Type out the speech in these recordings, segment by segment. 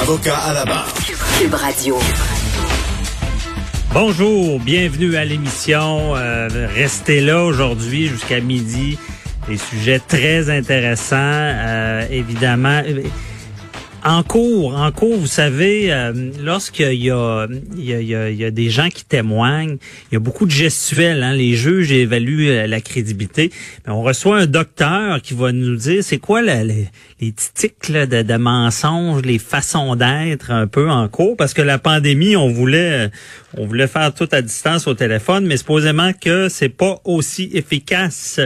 Avocat à la barre. Cube Radio. Bonjour, bienvenue à l'émission. Euh, restez là aujourd'hui jusqu'à midi. Des sujets très intéressants, euh, évidemment. En cours, en cours, vous savez, euh, lorsqu'il y a, il y, a, des gens qui témoignent, il y a beaucoup de gestuels. Hein, les juges évaluent euh, la crédibilité. Mais on reçoit un docteur qui va nous dire c'est quoi les, les tics là, de, de mensonges, les façons d'être un peu en cours, parce que la pandémie, on voulait, on voulait faire tout à distance au téléphone, mais supposément que c'est pas aussi efficace.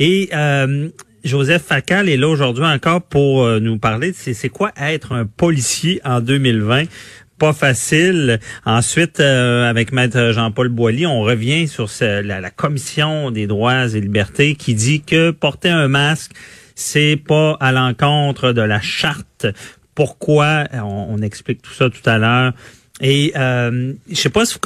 Et euh, Joseph Facal est là aujourd'hui encore pour euh, nous parler de c'est quoi être un policier en 2020 pas facile. Ensuite, euh, avec Maître Jean-Paul Boilly, on revient sur la, Commission des droits et libertés qui dit que porter un masque, c'est pas à l'encontre de la charte. Pourquoi? On, on explique tout ça tout à l'heure. Et euh, je sais pas si vous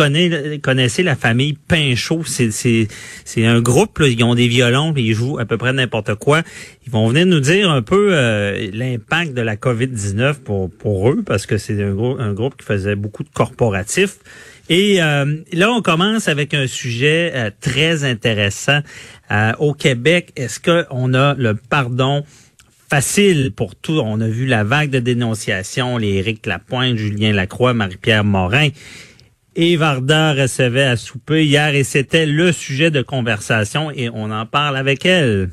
connaissez, la famille Pinchot. C'est, c'est, c'est un groupe, là, ils ont des violons, ils jouent à peu près n'importe quoi. Ils vont venir nous dire un peu euh, l'impact de la COVID-19 pour, pour eux, parce que c'est un, un groupe qui faisait beaucoup de corporatifs. Et euh, là, on commence avec un sujet euh, très intéressant. Euh, au Québec, est-ce qu'on a le pardon facile pour tout. On a vu la vague de dénonciations, les Éric Lapointe, Julien Lacroix, Marie-Pierre Morin. Et recevait à souper hier et c'était le sujet de conversation et on en parle avec elle.